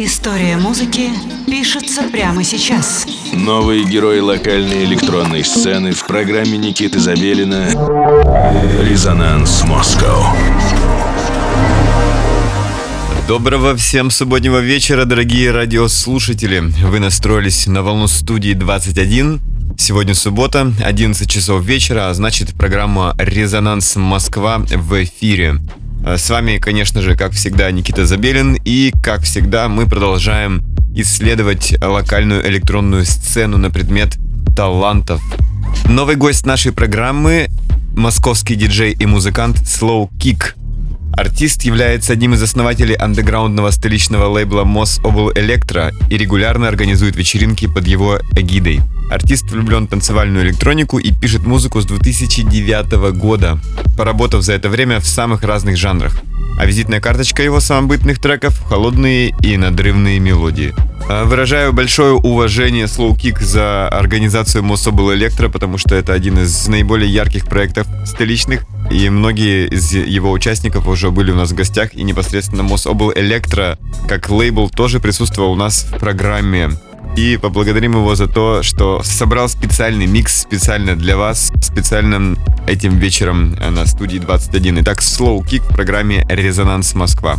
История музыки пишется прямо сейчас. Новые герои локальной электронной сцены в программе Никиты Забелина «Резонанс Москва». Доброго всем субботнего вечера, дорогие радиослушатели. Вы настроились на волну студии 21. Сегодня суббота, 11 часов вечера, а значит программа «Резонанс Москва» в эфире. Э, с вами, конечно же, как всегда, Никита Забелин. И, как всегда, мы продолжаем исследовать локальную электронную сцену на предмет талантов. Новый гость нашей программы – московский диджей и музыкант Slow Kick. Артист является одним из основателей андеграундного столичного лейбла Mos Obel Electro и регулярно организует вечеринки под его эгидой. Артист влюблен в танцевальную электронику и пишет музыку с 2009 года, поработав за это время в самых разных жанрах. А визитная карточка его самобытных треков – холодные и надрывные мелодии. А, выражаю большое уважение Slow Kick за организацию Мособл Электро, потому что это один из наиболее ярких проектов столичных, и многие из его участников уже были у нас в гостях, и непосредственно Мособл Электро как лейбл тоже присутствовал у нас в программе и поблагодарим его за то, что собрал специальный микс специально для вас, специально этим вечером на студии 21. Итак, Slow Kick в программе «Резонанс Москва».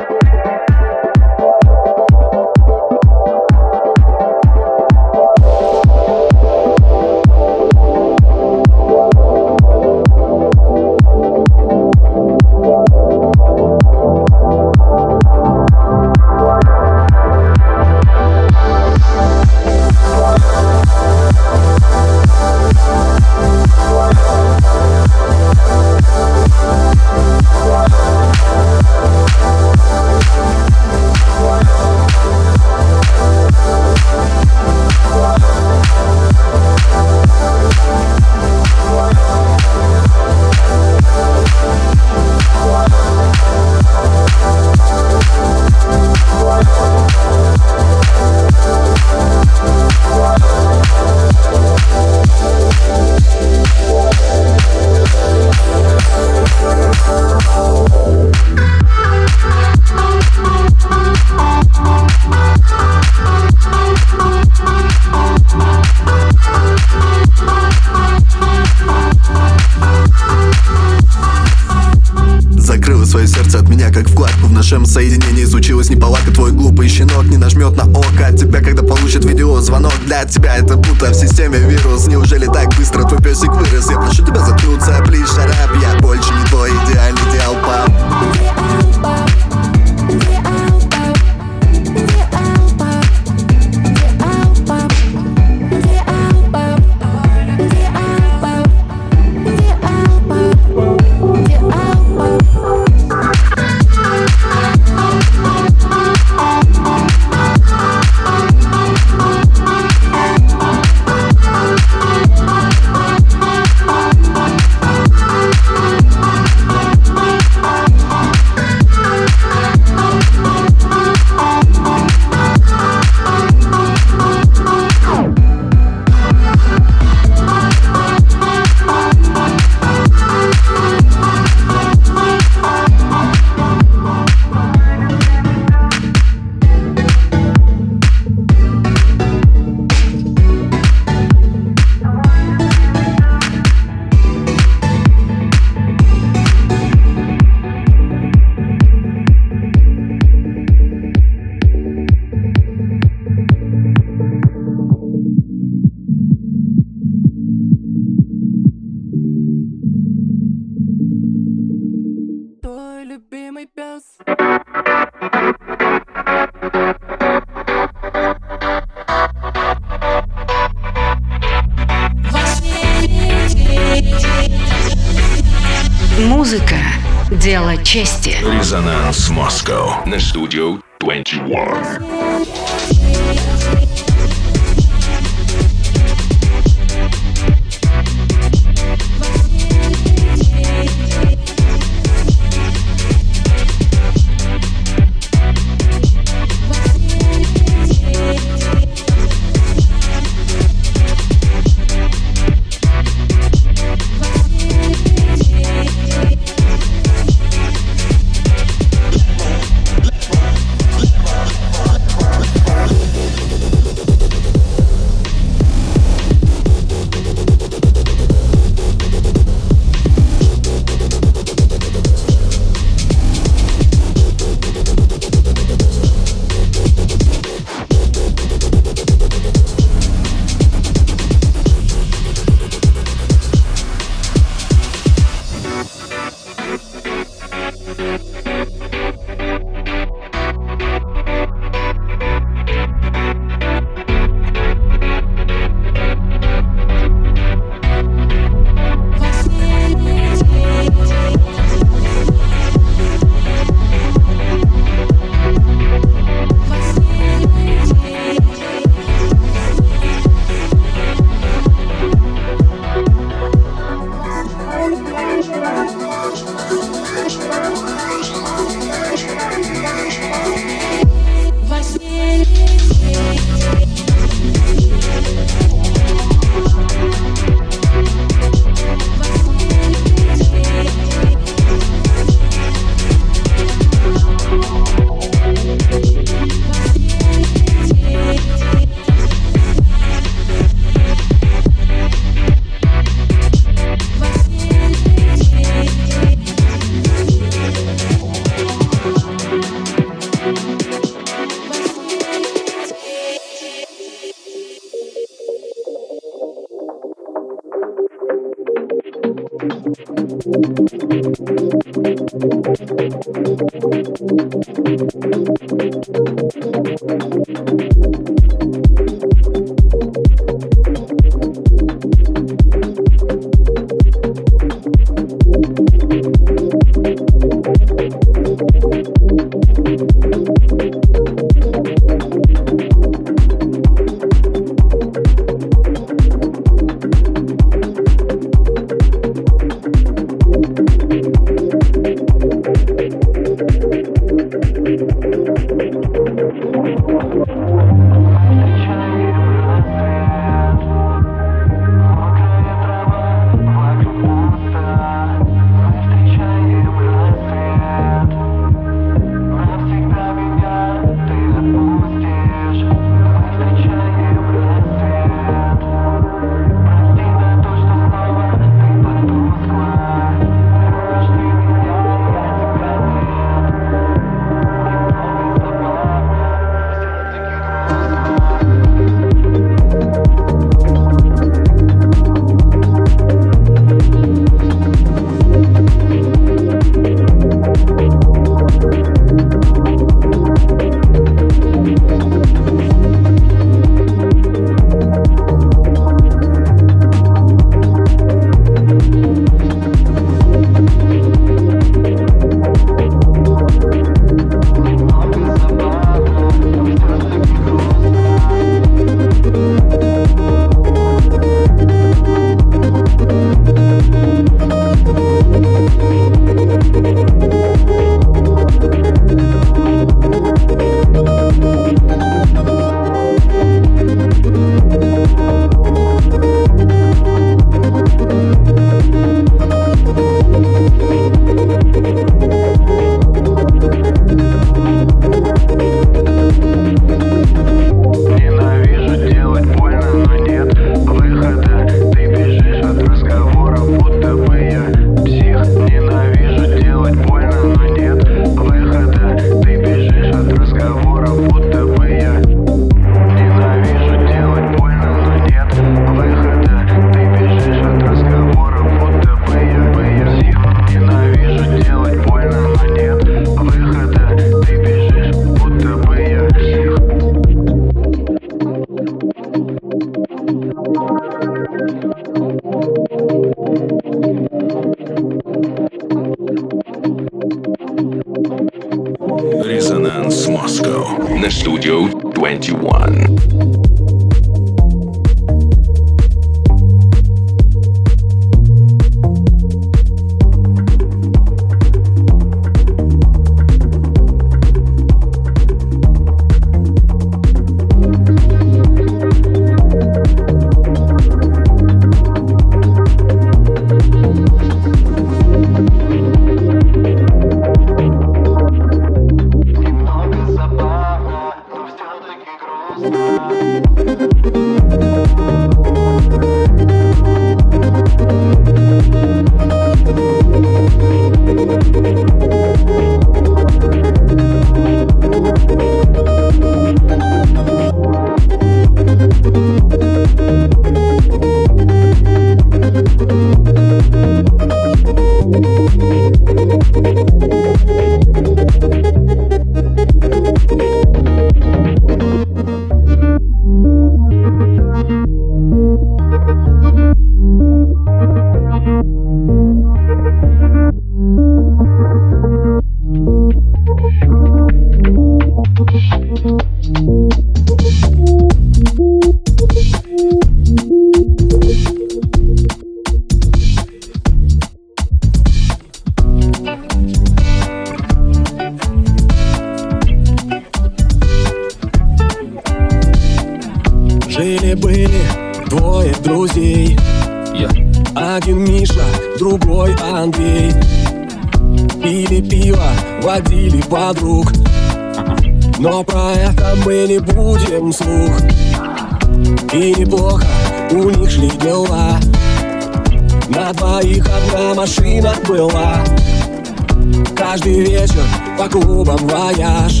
Вояж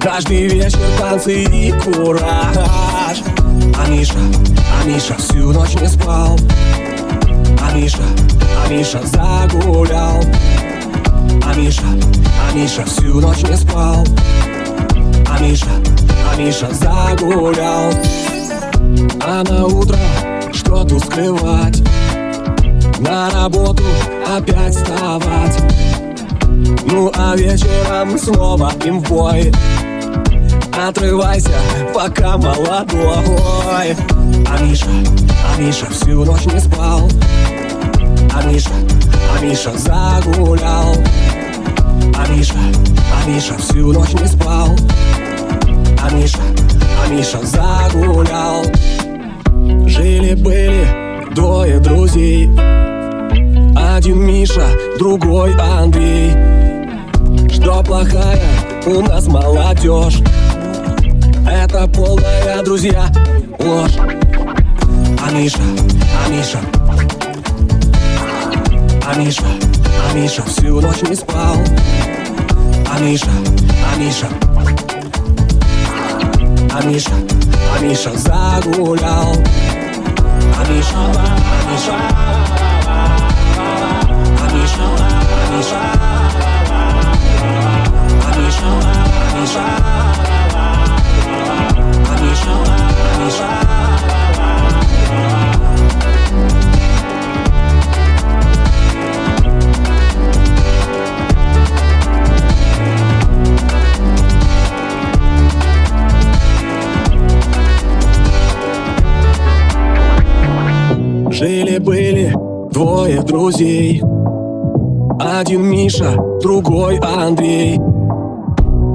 Каждый вечер танцы и кураж. А Миша, а Миша всю ночь не спал. А Миша, а Миша загулял. А Миша, а Миша всю ночь не спал. А Миша, а Миша загулял. А на утро что тут скрывать. На работу опять вставать ну а вечером снова им в бой. Отрывайся, пока молодой. А Миша, а Миша всю ночь не спал. А Миша, а Миша загулял. А Миша, а Миша всю ночь не спал. А Миша, а Миша загулял. Жили-были двое друзей Один Миша, другой Андрей. Что плохая у нас молодежь? Это полная, друзья, ложь. А Миша, а Миша. А Миша, а Миша всю ночь не спал. А Миша, а Миша. А Миша, а Миша загулял. А Миша, а Миша Жили-были двое друзей Один Миша, другой Андрей.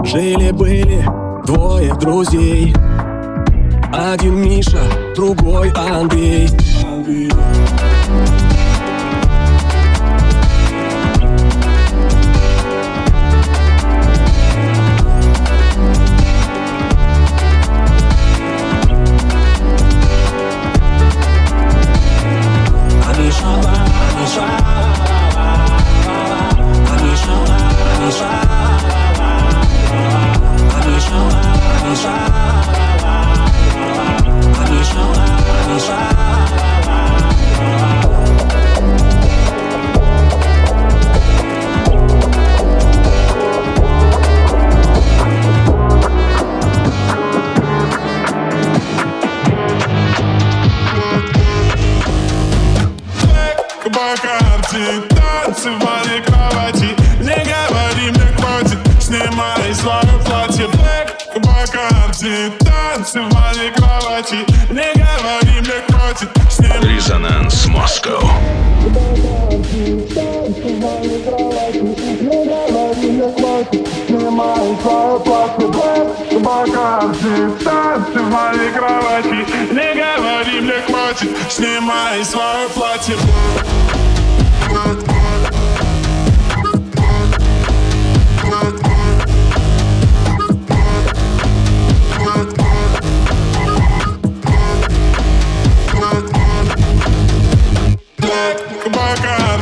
Жили-были двое друзей. Один Миша, другой Андрей танцы в моей кровати Не говори, мне хватит Снимай свое платье. Black вакансии Танцы в моей кровати. Не говори, мне хватит Снимай. Резонанс Москва. Снимай свое платье Black вакансии Танцы в моей кровати Не говори, мне хватит Снимай свое платье. Black come back out.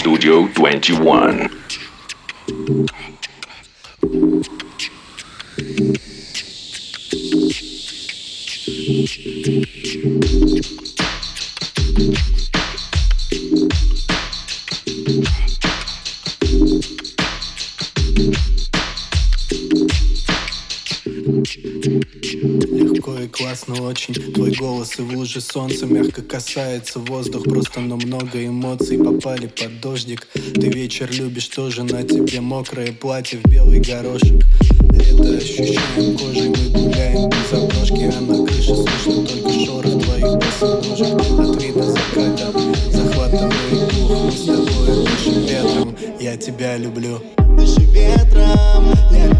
Studio 21. Легко и классно очень И в луже солнца Мягко касается воздух Просто, но много эмоций. Попали под дождик Ты вечер любишь тоже На тебе мокрое платье в белый горошек. Лето ощущаем кожей Мы гуляем без обложки А на крыше слышно только шорох Твоих босоножек. От вида заката Захватывает дух Мы с тобой дышим ветром. Я тебя люблю. Дыши ветром, я люблю